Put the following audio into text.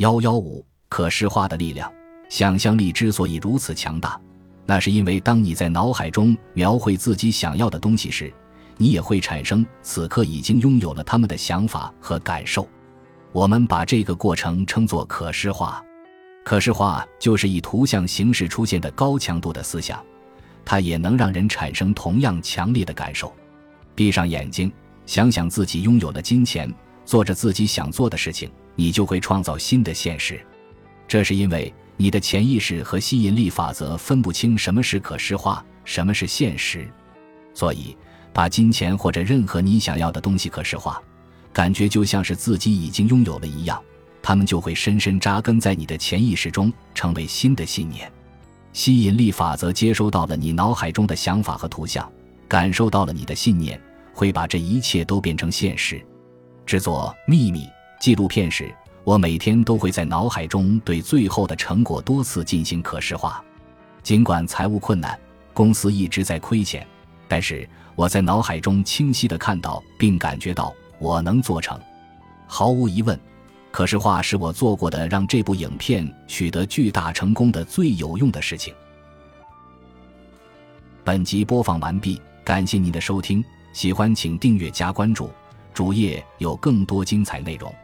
幺幺五可视化的力量，想象力之所以如此强大，那是因为当你在脑海中描绘自己想要的东西时，你也会产生此刻已经拥有了他们的想法和感受。我们把这个过程称作可视化。可视化就是以图像形式出现的高强度的思想，它也能让人产生同样强烈的感受。闭上眼睛，想想自己拥有了金钱，做着自己想做的事情，你就会创造新的现实。这是因为你的潜意识和吸引力法则分不清什么是可视化，什么是现实。所以，把金钱或者任何你想要的东西可视化，感觉就像是自己已经拥有了一样。他们就会深深扎根在你的潜意识中，成为新的信念。吸引力法则接收到了你脑海中的想法和图像，感受到了你的信念，会把这一切都变成现实。制作秘密纪录片时，我每天都会在脑海中对最后的成果多次进行可视化。尽管财务困难，公司一直在亏钱，但是我在脑海中清晰地看到并感觉到我能做成。毫无疑问。可视化是我做过的让这部影片取得巨大成功的最有用的事情。本集播放完毕，感谢您的收听，喜欢请订阅加关注，主页有更多精彩内容。